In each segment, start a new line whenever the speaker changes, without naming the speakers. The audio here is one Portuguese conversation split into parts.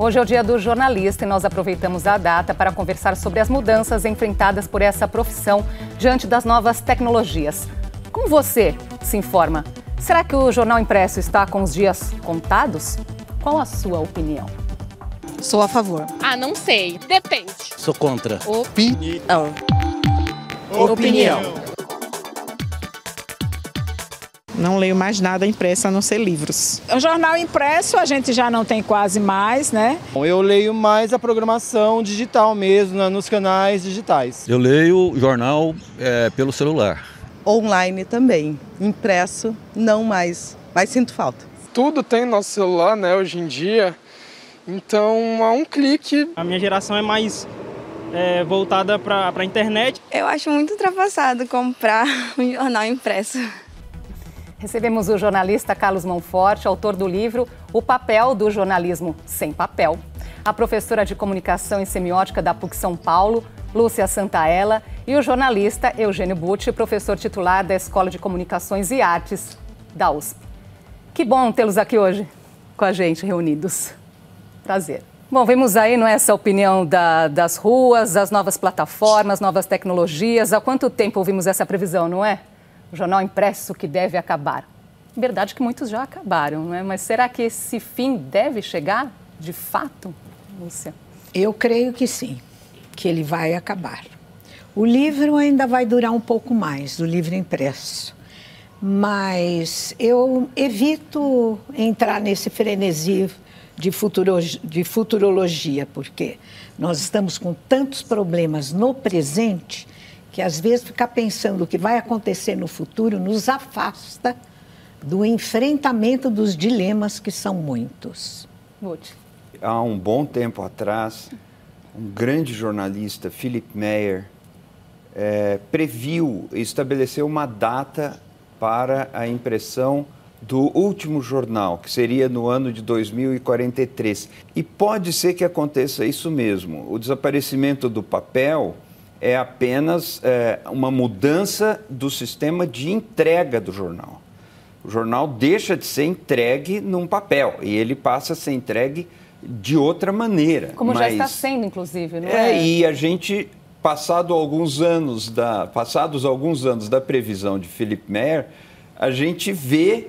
Hoje é o dia do jornalista e nós aproveitamos a data para conversar sobre as mudanças enfrentadas por essa profissão diante das novas tecnologias. Como você se informa? Será que o jornal impresso está com os dias contados? Qual a sua opinião?
Sou a favor.
Ah, não sei. Depende.
Sou contra.
Opinião.
Opinião.
Não leio mais nada impresso a não ser livros.
O jornal impresso a gente já não tem quase mais, né?
Eu leio mais a programação digital mesmo, né, nos canais digitais.
Eu leio jornal é, pelo celular.
Online também. Impresso, não mais. Mas sinto falta.
Tudo tem no nosso celular, né, hoje em dia. Então, a um clique.
A minha geração é mais é, voltada para a internet.
Eu acho muito ultrapassado comprar um jornal impresso.
Recebemos o jornalista Carlos Monforte, autor do livro O Papel do Jornalismo Sem Papel, a professora de Comunicação e Semiótica da PUC São Paulo, Lúcia Santaella, e o jornalista Eugênio Butti, professor titular da Escola de Comunicações e Artes da USP. Que bom tê-los aqui hoje com a gente, reunidos. Prazer. Bom, vemos aí não é, essa opinião da, das ruas, das novas plataformas, novas tecnologias. Há quanto tempo ouvimos essa previsão, não é? O jornal impresso que deve acabar. Verdade que muitos já acabaram, não é? Mas será que esse fim deve chegar de fato, Lúcia?
Eu creio que sim, que ele vai acabar. O livro ainda vai durar um pouco mais, o livro impresso. Mas eu evito entrar nesse frenesi de, futuro, de futurologia, porque nós estamos com tantos problemas no presente que às vezes ficar pensando o que vai acontecer no futuro nos afasta do enfrentamento dos dilemas que são muitos.
Lute.
Há um bom tempo atrás, um grande jornalista, Philip Meyer, é, previu, estabeleceu uma data para a impressão do último jornal, que seria no ano de 2043. E pode ser que aconteça isso mesmo. O desaparecimento do papel é apenas é, uma mudança do sistema de entrega do jornal. O jornal deixa de ser entregue num papel e ele passa a ser entregue de outra maneira.
Como
Mas,
já está sendo, inclusive, não
é?
é?
E a gente, passado alguns anos da, passados alguns anos da previsão de Philip Meyer, a gente vê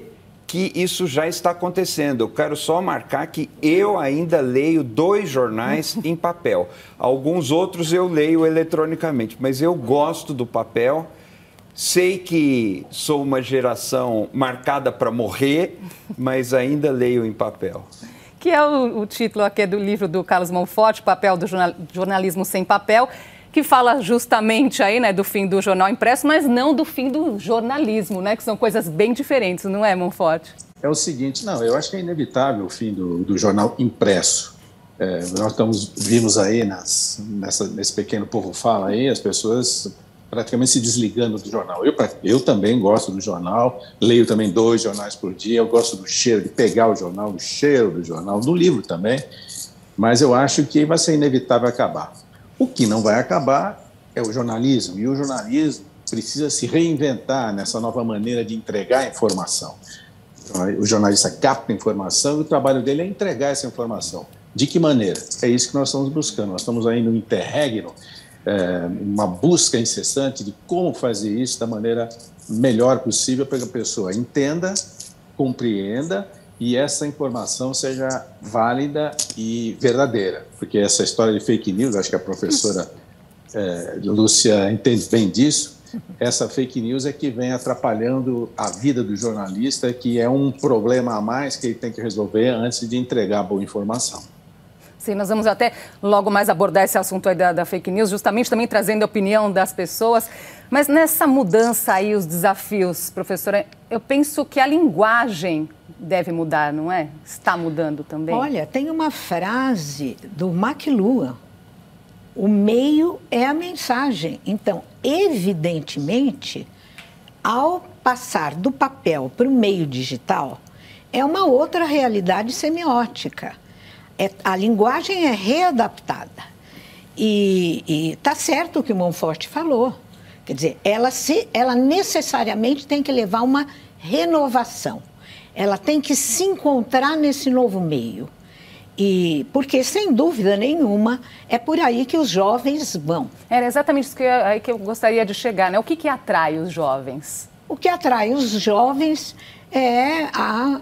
que isso já está acontecendo. Eu quero só marcar que eu ainda leio dois jornais em papel. Alguns outros eu leio eletronicamente, mas eu gosto do papel. Sei que sou uma geração marcada para morrer, mas ainda leio em papel.
Que é o, o título aqui do livro do Carlos Monforte, Papel do Jornalismo Sem Papel que fala justamente aí, né, do fim do jornal impresso, mas não do fim do jornalismo, né, que são coisas bem diferentes, não é, Monforte?
É o seguinte, não, eu acho que é inevitável o fim do, do jornal impresso. É, nós estamos, vimos aí nas, nessa, nesse pequeno povo fala aí, as pessoas praticamente se desligando do jornal. Eu, eu também gosto do jornal, leio também dois jornais por dia, eu gosto do cheiro, de pegar o jornal, do cheiro do jornal, do livro também, mas eu acho que vai ser inevitável acabar. O que não vai acabar é o jornalismo, e o jornalismo precisa se reinventar nessa nova maneira de entregar informação. O jornalista capta informação e o trabalho dele é entregar essa informação. De que maneira? É isso que nós estamos buscando. Nós estamos aí no interregno, é, uma busca incessante de como fazer isso da maneira melhor possível para que a pessoa entenda, compreenda e essa informação seja válida e verdadeira. Porque essa história de fake news, acho que a professora é, Lúcia entende bem disso, essa fake news é que vem atrapalhando a vida do jornalista, que é um problema a mais que ele tem que resolver antes de entregar a boa informação.
Sim, nós vamos até logo mais abordar esse assunto aí da, da, fake news, justamente também trazendo a opinião das pessoas. Mas nessa mudança aí, os desafios, professora, eu penso que a linguagem deve mudar, não é? Está mudando também.
Olha, tem uma frase do McLuhan. O meio é a mensagem. Então, evidentemente, ao passar do papel para o meio digital, é uma outra realidade semiótica. É, a linguagem é readaptada. E está certo o que o Monforte falou. Quer dizer, ela, se, ela necessariamente tem que levar uma renovação ela tem que se encontrar nesse novo meio. E porque, sem dúvida nenhuma, é por aí que os jovens vão.
Era exatamente isso que eu, aí que eu gostaria de chegar, né? O que, que atrai os jovens?
O que atrai os jovens é a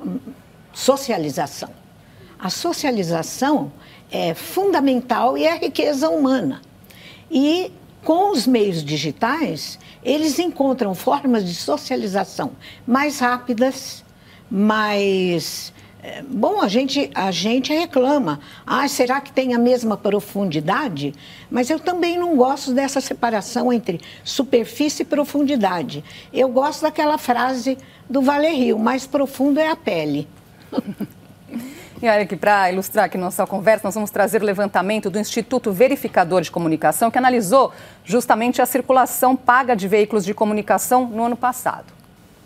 socialização. A socialização é fundamental e é a riqueza humana. E com os meios digitais, eles encontram formas de socialização mais rápidas, mais é, bom, a gente, a gente reclama. Ah, será que tem a mesma profundidade? Mas eu também não gosto dessa separação entre superfície e profundidade. Eu gosto daquela frase do Valerio, mais profundo é a pele.
E olha aqui, para ilustrar aqui nossa conversa, nós vamos trazer o levantamento do Instituto Verificador de Comunicação, que analisou justamente a circulação paga de veículos de comunicação no ano passado.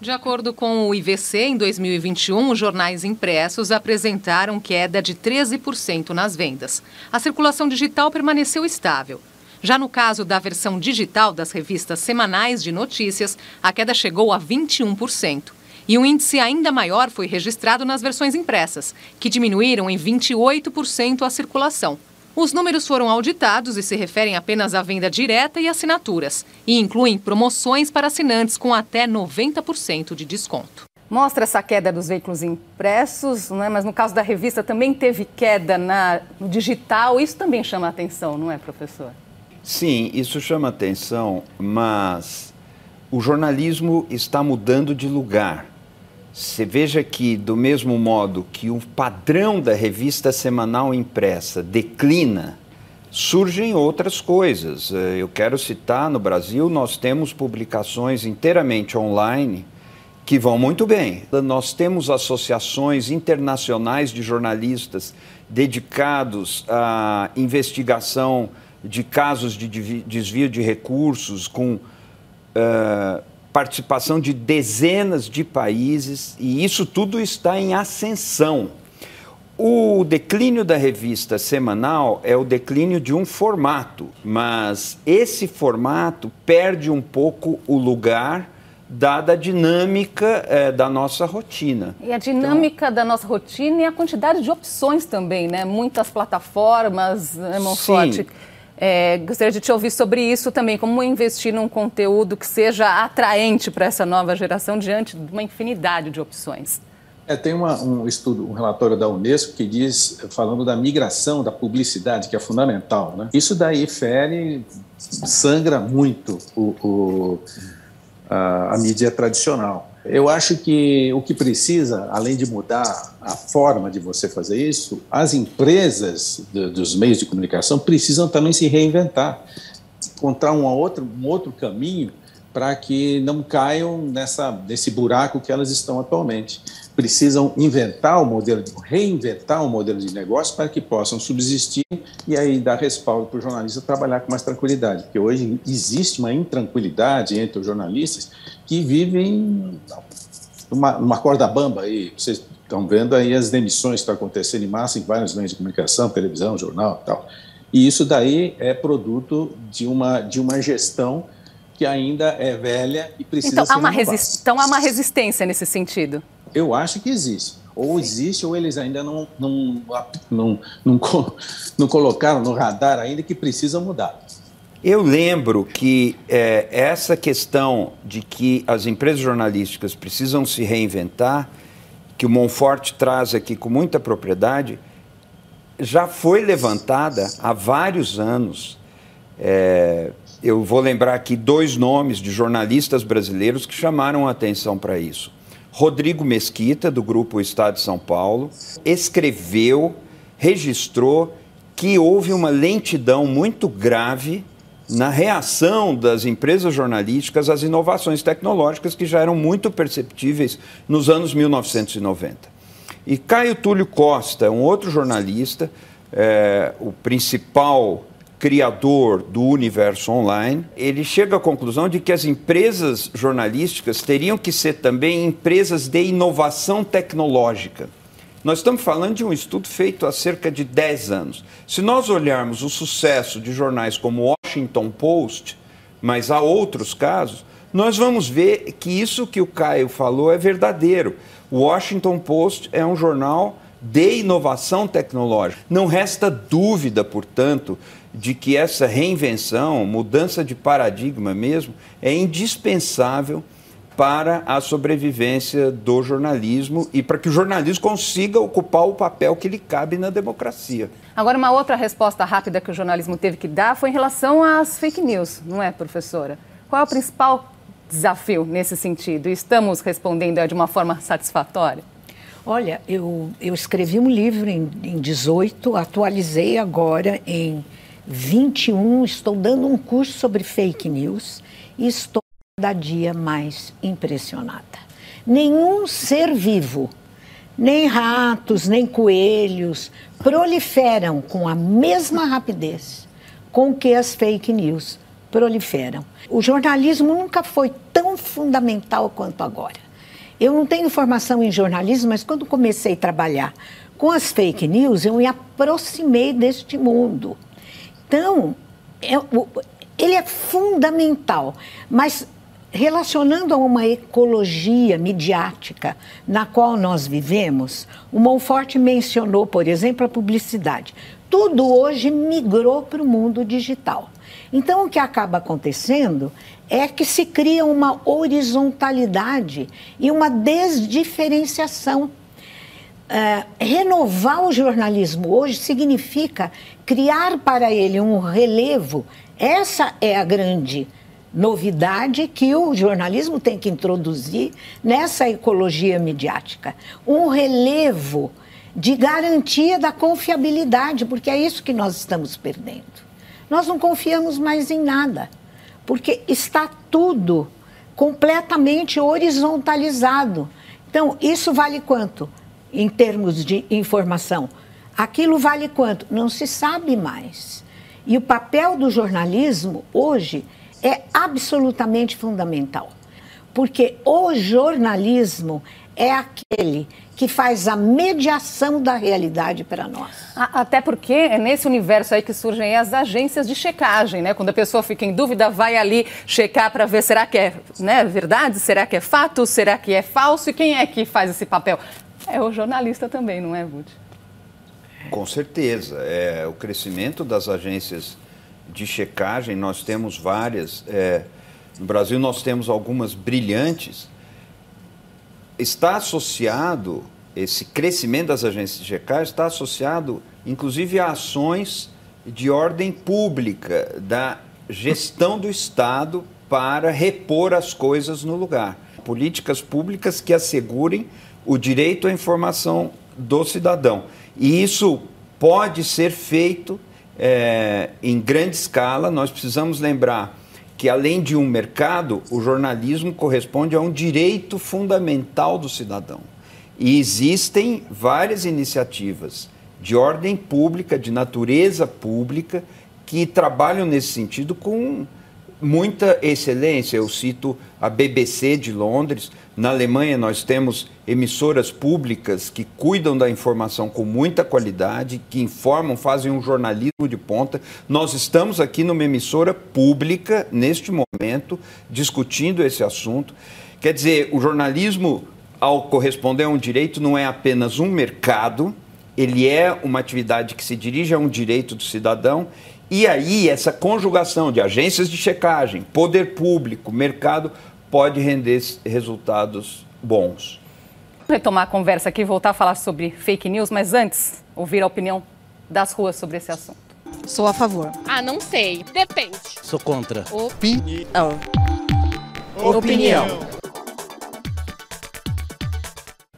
De acordo com o IVC, em 2021, os jornais impressos apresentaram queda de 13% nas vendas. A circulação digital permaneceu estável. Já no caso da versão digital das revistas semanais de notícias, a queda chegou a 21%. E um índice ainda maior foi registrado nas versões impressas, que diminuíram em 28% a circulação. Os números foram auditados e se referem apenas à venda direta e assinaturas, e incluem promoções para assinantes com até 90% de desconto. Mostra essa queda dos veículos impressos, né? mas no caso da revista também teve queda na, no digital. Isso também chama atenção, não é, professor?
Sim, isso chama atenção, mas o jornalismo está mudando de lugar. Você veja que, do mesmo modo que o padrão da revista semanal impressa declina, surgem outras coisas. Eh, eu quero citar: no Brasil, nós temos publicações inteiramente online que vão muito bem. Nós temos associações internacionais de jornalistas dedicados à investigação de casos de desvio de recursos, com. Uh, participação de dezenas de países e isso tudo está em ascensão. O declínio da revista semanal é o declínio de um formato, mas esse formato perde um pouco o lugar dada a dinâmica é, da nossa rotina.
E a dinâmica então, da nossa rotina e a quantidade de opções também, né? Muitas plataformas, né, Monforte? É, gostaria de te ouvir sobre isso também, como investir num conteúdo que seja atraente para essa nova geração diante de uma infinidade de opções.
É, tem uma, um estudo, um relatório da Unesco que diz, falando da migração da publicidade, que é fundamental. Né? Isso daí fere, sangra muito o, o a, a mídia tradicional. Eu acho que o que precisa, além de mudar a forma de você fazer isso, as empresas de, dos meios de comunicação precisam também se reinventar, encontrar um outro, um outro caminho para que não caiam nessa, nesse buraco que elas estão atualmente. Precisam inventar o modelo, reinventar o modelo de negócio para que possam subsistir e aí dar respaldo para o jornalista trabalhar com mais tranquilidade, porque hoje existe uma intranquilidade entre os jornalistas que vivem numa, numa corda bamba aí. Vocês estão vendo aí as demissões que estão acontecendo em massa em vários meios de comunicação, televisão, jornal e tal. E isso daí é produto de uma, de uma gestão que ainda é velha e precisa
então,
ser
há uma Então há uma resistência nesse sentido?
Eu acho que existe. Ou existe, ou eles ainda não, não, não, não, não colocaram no radar ainda que precisa mudar.
Eu lembro que é, essa questão de que as empresas jornalísticas precisam se reinventar, que o Monforte traz aqui com muita propriedade, já foi levantada há vários anos. É, eu vou lembrar aqui dois nomes de jornalistas brasileiros que chamaram a atenção para isso. Rodrigo Mesquita, do Grupo Estado de São Paulo, escreveu, registrou que houve uma lentidão muito grave na reação das empresas jornalísticas às inovações tecnológicas que já eram muito perceptíveis nos anos 1990. E Caio Túlio Costa, um outro jornalista, é, o principal criador do universo online, ele chega à conclusão de que as empresas jornalísticas teriam que ser também empresas de inovação tecnológica. Nós estamos falando de um estudo feito há cerca de 10 anos. Se nós olharmos o sucesso de jornais como o Washington Post, mas há outros casos, nós vamos ver que isso que o Caio falou é verdadeiro. O Washington Post é um jornal de inovação tecnológica. Não resta dúvida, portanto, de que essa reinvenção, mudança de paradigma mesmo, é indispensável para a sobrevivência do jornalismo e para que o jornalismo consiga ocupar o papel que lhe cabe na democracia.
Agora, uma outra resposta rápida que o jornalismo teve que dar foi em relação às fake news, não é, professora? Qual é o principal desafio nesse sentido? Estamos respondendo de uma forma satisfatória?
Olha, eu, eu escrevi um livro em, em 18, atualizei agora em 21, estou dando um curso sobre fake news e estou cada dia mais impressionada. Nenhum ser vivo, nem ratos, nem coelhos, proliferam com a mesma rapidez com que as fake news proliferam. O jornalismo nunca foi tão fundamental quanto agora. Eu não tenho formação em jornalismo, mas quando comecei a trabalhar com as fake news, eu me aproximei deste mundo. Então, é, ele é fundamental, mas relacionando a uma ecologia midiática na qual nós vivemos, o Monfort mencionou, por exemplo, a publicidade. Tudo hoje migrou para o mundo digital. Então, o que acaba acontecendo é que se cria uma horizontalidade e uma desdiferenciação. Uh, renovar o jornalismo hoje significa criar para ele um relevo. Essa é a grande novidade que o jornalismo tem que introduzir nessa ecologia midiática. Um relevo de garantia da confiabilidade, porque é isso que nós estamos perdendo. Nós não confiamos mais em nada, porque está tudo completamente horizontalizado. Então, isso vale quanto em termos de informação? Aquilo vale quanto? Não se sabe mais. E o papel do jornalismo hoje é absolutamente fundamental. Porque o jornalismo é aquele que faz a mediação da realidade para nós.
Até porque é nesse universo aí que surgem as agências de checagem, né? Quando a pessoa fica em dúvida, vai ali checar para ver será que é né, verdade, será que é fato, será que é falso e quem é que faz esse papel? É o jornalista também, não é, Bud?
Com certeza. É, o crescimento das agências de checagem, nós temos várias. É, no Brasil, nós temos algumas brilhantes. Está associado, esse crescimento das agências de checagem está associado, inclusive, a ações de ordem pública, da gestão do Estado para repor as coisas no lugar. Políticas públicas que assegurem o direito à informação do cidadão. E isso pode ser feito é, em grande escala. Nós precisamos lembrar que, além de um mercado, o jornalismo corresponde a um direito fundamental do cidadão. E existem várias iniciativas de ordem pública, de natureza pública, que trabalham nesse sentido com muita excelência. Eu cito a BBC de Londres. Na Alemanha, nós temos emissoras públicas que cuidam da informação com muita qualidade, que informam, fazem um jornalismo de ponta. Nós estamos aqui numa emissora pública, neste momento, discutindo esse assunto. Quer dizer, o jornalismo, ao corresponder a um direito, não é apenas um mercado, ele é uma atividade que se dirige a um direito do cidadão e aí, essa conjugação de agências de checagem, poder público, mercado, pode render resultados bons.
Vou retomar a conversa aqui, voltar a falar sobre fake news, mas antes, ouvir a opinião das ruas sobre esse assunto.
Sou a favor.
Ah, não sei. Depende.
Sou contra.
Opinião.
Opinião.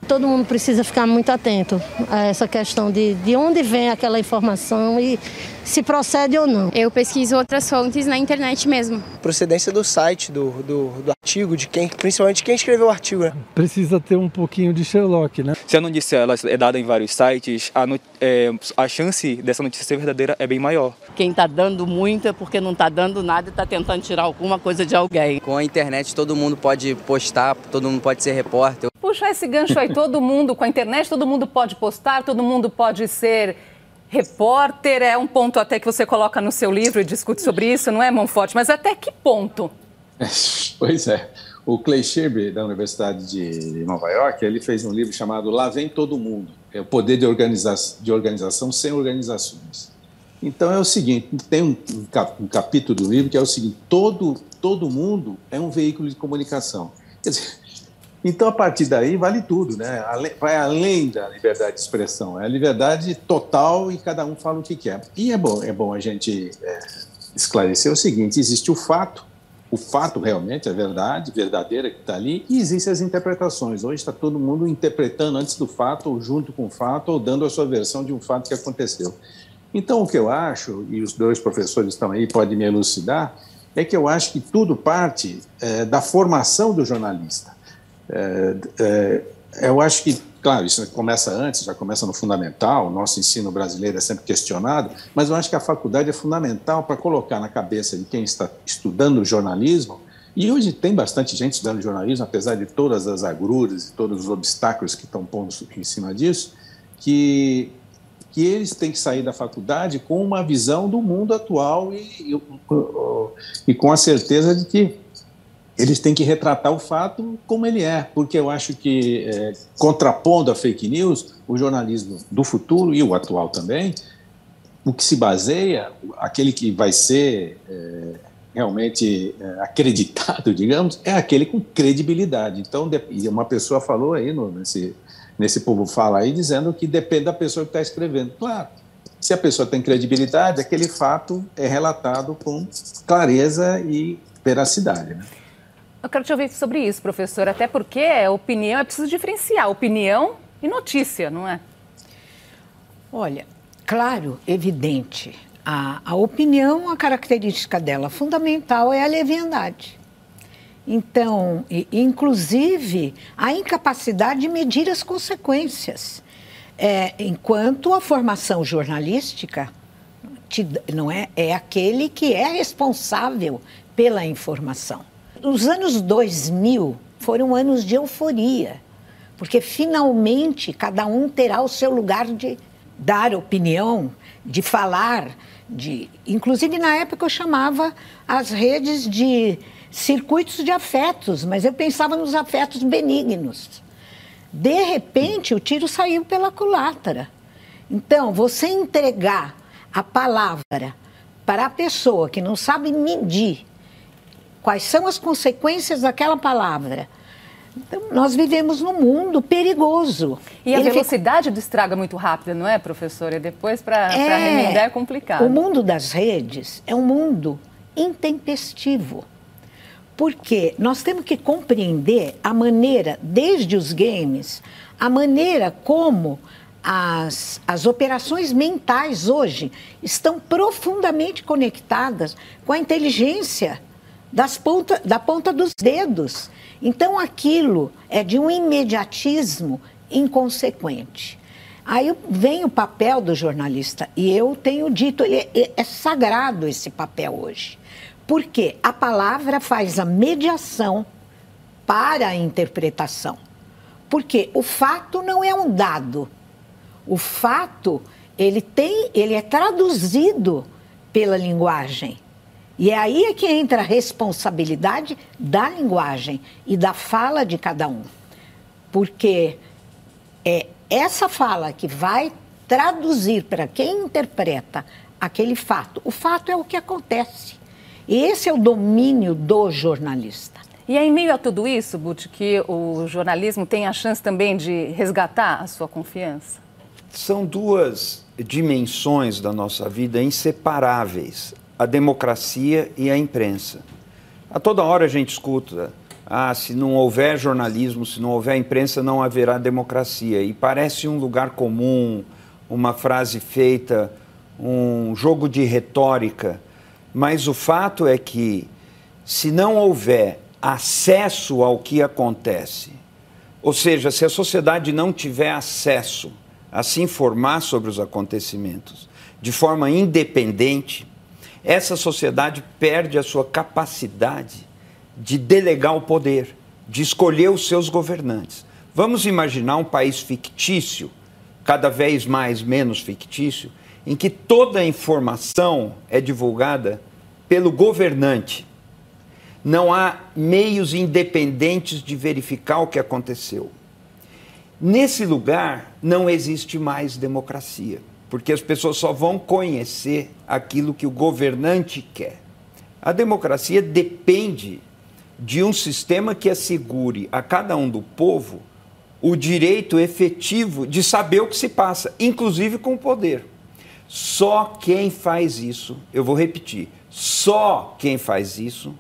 Todo mundo precisa ficar muito atento a essa questão de, de onde vem aquela informação e se procede ou não.
Eu pesquiso outras fontes na internet mesmo.
Procedência do site, do, do, do artigo, de quem, principalmente quem escreveu o artigo. Né?
Precisa ter um pouquinho de Sherlock, né?
Se a notícia ela é dada em vários sites, a, no, é, a chance dessa notícia ser verdadeira é bem maior.
Quem está dando muito é porque não está dando nada e está tentando tirar alguma coisa de alguém.
Com a internet todo mundo pode postar, todo mundo pode ser repórter.
Puxar esse gancho aí, todo mundo, com a internet todo mundo pode postar, todo mundo pode ser repórter é um ponto até que você coloca no seu livro e discute sobre isso, não é, Monforte? Mas até que ponto?
Pois é. O Clay Shirby, da Universidade de Nova York, ele fez um livro chamado Lá Vem Todo Mundo. É o poder de, organiza de organização sem organizações. Então é o seguinte, tem um, um, capítulo do livro que é o seguinte, todo, todo mundo é um veículo de comunicação. Quer dizer, então, a partir daí, vale tudo, né? vai além da liberdade de expressão, é a liberdade total e cada um fala o que quer. E é bom, é bom a gente é, esclarecer o seguinte: existe o fato, o fato realmente, a verdade verdadeira que está ali, e existem as interpretações. Hoje está todo mundo interpretando antes do fato, ou junto com o fato, ou dando a sua versão de um fato que aconteceu. Então, o que eu acho, e os dois professores estão aí, podem me elucidar, é que eu acho que tudo parte é, da formação do jornalista. É, é, eu acho que, claro, isso começa antes, já começa no fundamental, o nosso ensino brasileiro é sempre questionado, mas eu acho que a faculdade é fundamental para colocar na cabeça de quem está estudando jornalismo, e hoje tem bastante gente estudando jornalismo, apesar de todas as agruras e todos os obstáculos que estão pondo em cima disso, que, que eles têm que sair da faculdade com uma visão do mundo atual e, e, e com a certeza de que eles têm que retratar o fato como ele é, porque eu acho que, é, contrapondo a fake news, o jornalismo do futuro e o atual também, o que se baseia, aquele que vai ser é, realmente é, acreditado, digamos, é aquele com credibilidade. Então, e uma pessoa falou aí no, nesse, nesse povo fala aí, dizendo que depende da pessoa que está escrevendo. Claro, se a pessoa tem credibilidade, aquele fato é relatado com clareza e veracidade. Né?
Eu quero te ouvir sobre isso, professor, até porque a opinião é preciso diferenciar opinião e notícia, não é?
Olha, claro, evidente. A, a opinião, a característica dela fundamental é a leviandade. Então, inclusive, a incapacidade de medir as consequências. É, enquanto a formação jornalística te, não é, é aquele que é responsável pela informação os anos 2000 foram anos de euforia, porque finalmente cada um terá o seu lugar de dar opinião, de falar, de, inclusive na época eu chamava as redes de circuitos de afetos, mas eu pensava nos afetos benignos. De repente, o tiro saiu pela culatra. Então, você entregar a palavra para a pessoa que não sabe medir quais são as consequências daquela palavra. Então, nós vivemos num mundo perigoso.
E a Ele velocidade fica... do estrago é muito rápida, não é, professora? E depois, para é... remendar, é complicado.
O mundo das redes é um mundo intempestivo. Porque nós temos que compreender a maneira, desde os games, a maneira como as, as operações mentais hoje estão profundamente conectadas com a inteligência das ponta, da ponta dos dedos. Então aquilo é de um imediatismo inconsequente. Aí vem o papel do jornalista, e eu tenho dito, ele é, é sagrado esse papel hoje. Porque a palavra faz a mediação para a interpretação. Porque o fato não é um dado. O fato, ele tem, ele é traduzido pela linguagem. E é aí é que entra a responsabilidade da linguagem e da fala de cada um. Porque é essa fala que vai traduzir para quem interpreta aquele fato. O fato é o que acontece. E esse é o domínio do jornalista.
E é em meio a tudo isso, Butch, que o jornalismo tem a chance também de resgatar a sua confiança?
São duas dimensões da nossa vida inseparáveis a democracia e a imprensa. A toda hora a gente escuta, ah, se não houver jornalismo, se não houver imprensa, não haverá democracia. E parece um lugar comum, uma frase feita, um jogo de retórica. Mas o fato é que, se não houver acesso ao que acontece, ou seja, se a sociedade não tiver acesso a se informar sobre os acontecimentos de forma independente, essa sociedade perde a sua capacidade de delegar o poder, de escolher os seus governantes. Vamos imaginar um país fictício, cada vez mais menos fictício, em que toda a informação é divulgada pelo governante. não há meios independentes de verificar o que aconteceu. Nesse lugar não existe mais democracia, porque as pessoas só vão conhecer aquilo que o governante quer. A democracia depende de um sistema que assegure a cada um do povo o direito efetivo de saber o que se passa, inclusive com o poder. Só quem faz isso, eu vou repetir, só quem faz isso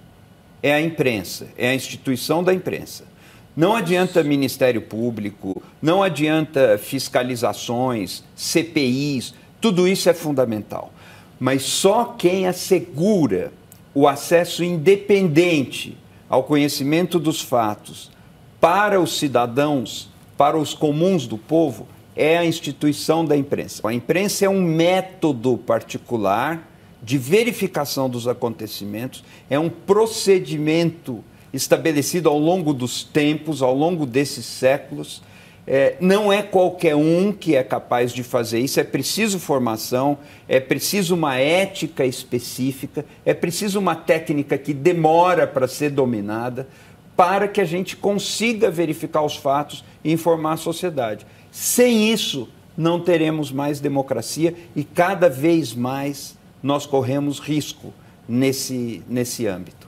é a imprensa, é a instituição da imprensa. Não adianta Ministério Público, não adianta fiscalizações, CPIs, tudo isso é fundamental. Mas só quem assegura o acesso independente ao conhecimento dos fatos para os cidadãos, para os comuns do povo, é a instituição da imprensa. A imprensa é um método particular de verificação dos acontecimentos, é um procedimento estabelecido ao longo dos tempos, ao longo desses séculos. É, não é qualquer um que é capaz de fazer isso, é preciso formação, é preciso uma ética específica, é preciso uma técnica que demora para ser dominada, para que a gente consiga verificar os fatos e informar a sociedade. Sem isso, não teremos mais democracia e cada vez mais nós corremos risco nesse, nesse âmbito.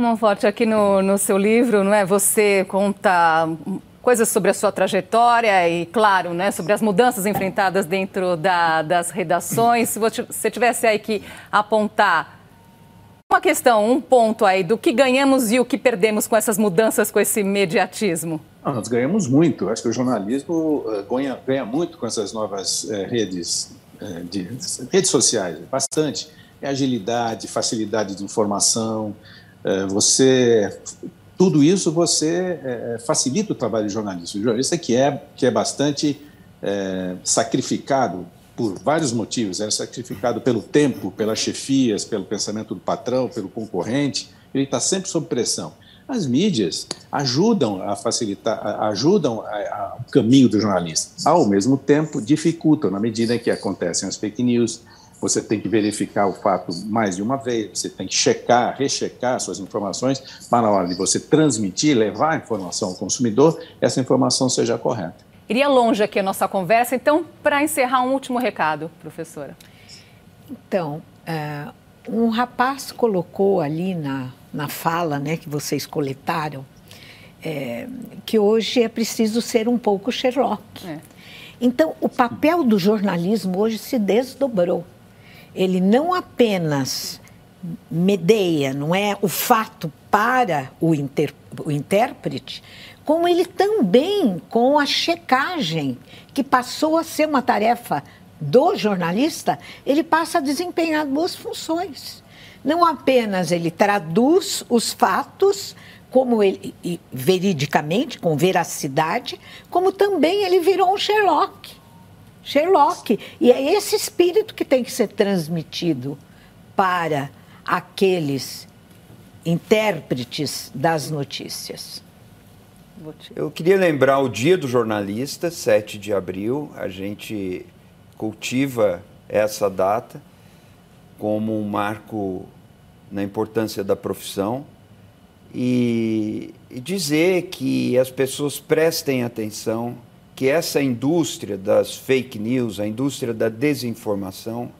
Monforte, aqui no, no seu livro, não é? Você conta coisas sobre a sua trajetória e, claro, né, sobre as mudanças enfrentadas dentro da, das redações. Se você tivesse aí que apontar uma questão, um ponto aí do que ganhamos e o que perdemos com essas mudanças, com esse mediatismo.
Ah, nós ganhamos muito. Acho que o jornalismo uh, ganha, ganha, muito com essas novas uh, redes, uh, de, redes sociais, bastante. É agilidade, facilidade de informação, você tudo isso você é, é, facilita o trabalho de jornalista. O jornalista que é que é bastante é, sacrificado por vários motivos, é sacrificado pelo tempo, pelas chefias, pelo pensamento do patrão, pelo concorrente. Ele está sempre sob pressão. As mídias ajudam a facilitar, ajudam o caminho do jornalista. Ao mesmo tempo, dificultam na medida em que acontecem as fake news, você tem que verificar o fato mais de uma vez, você tem que checar, rechecar suas informações para na hora de você transmitir, levar a informação ao consumidor, essa informação seja correta.
Iria longe aqui a nossa conversa, então, para encerrar, um último recado, professora.
Então, uh, um rapaz colocou ali na, na fala né, que vocês coletaram é, que hoje é preciso ser um pouco Sherlock. É. Então, o papel do jornalismo hoje se desdobrou ele não apenas medeia, não é o fato para o, inter, o intérprete, como ele também com a checagem, que passou a ser uma tarefa do jornalista, ele passa a desempenhar duas funções. Não apenas ele traduz os fatos como ele veridicamente, com veracidade, como também ele virou um Sherlock. Sherlock. E é esse espírito que tem que ser transmitido para aqueles intérpretes das notícias.
Eu queria lembrar o Dia do Jornalista, 7 de abril. A gente cultiva essa data como um marco na importância da profissão e, e dizer que as pessoas prestem atenção que essa indústria das fake news, a indústria da desinformação,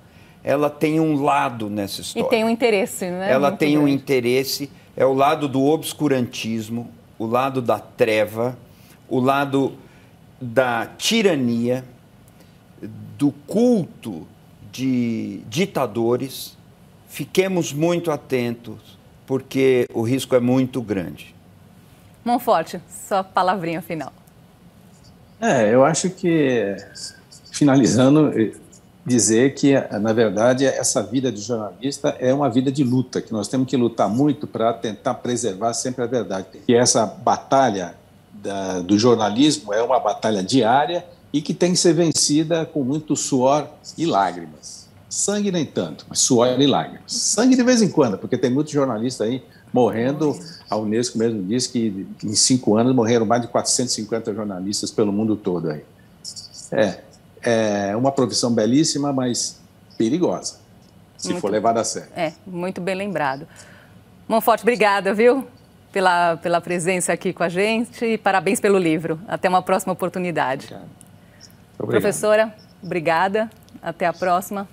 ela tem um lado nessa história.
E tem um interesse, né?
Ela
Muito
tem
grande.
um interesse, é o lado do obscurantismo, o lado da treva, o lado da tirania, do culto de ditadores. Fiquemos muito atentos, porque o risco é muito grande.
Monforte, sua palavrinha final.
É, eu acho que, finalizando, eh, dizer que, na verdade, essa vida de jornalista é uma vida de luta, que nós temos que lutar muito para tentar preservar sempre a verdade. Que essa batalha da, do jornalismo é uma batalha diária e que tem que ser vencida com muito suor e lágrimas. Sangue nem tanto, mas suor e lágrimas. Sangue de vez em quando, porque tem muito jornalista aí morrendo. A Unesco mesmo diz que em cinco anos morreram mais de 450 jornalistas pelo mundo todo aí. É, é uma profissão belíssima, mas perigosa, se muito, for levada a sério.
É, muito bem lembrado. Monforte, obrigada, viu? Pela, pela presença aqui com a gente e parabéns pelo livro. Até uma próxima oportunidade.
Obrigado.
Professora, obrigada. Até a próxima.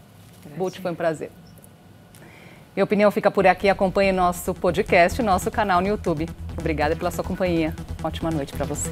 Bult, foi um prazer. Minha opinião fica por aqui. Acompanhe nosso podcast, nosso canal no YouTube. Obrigada pela sua companhia. Ótima noite para você.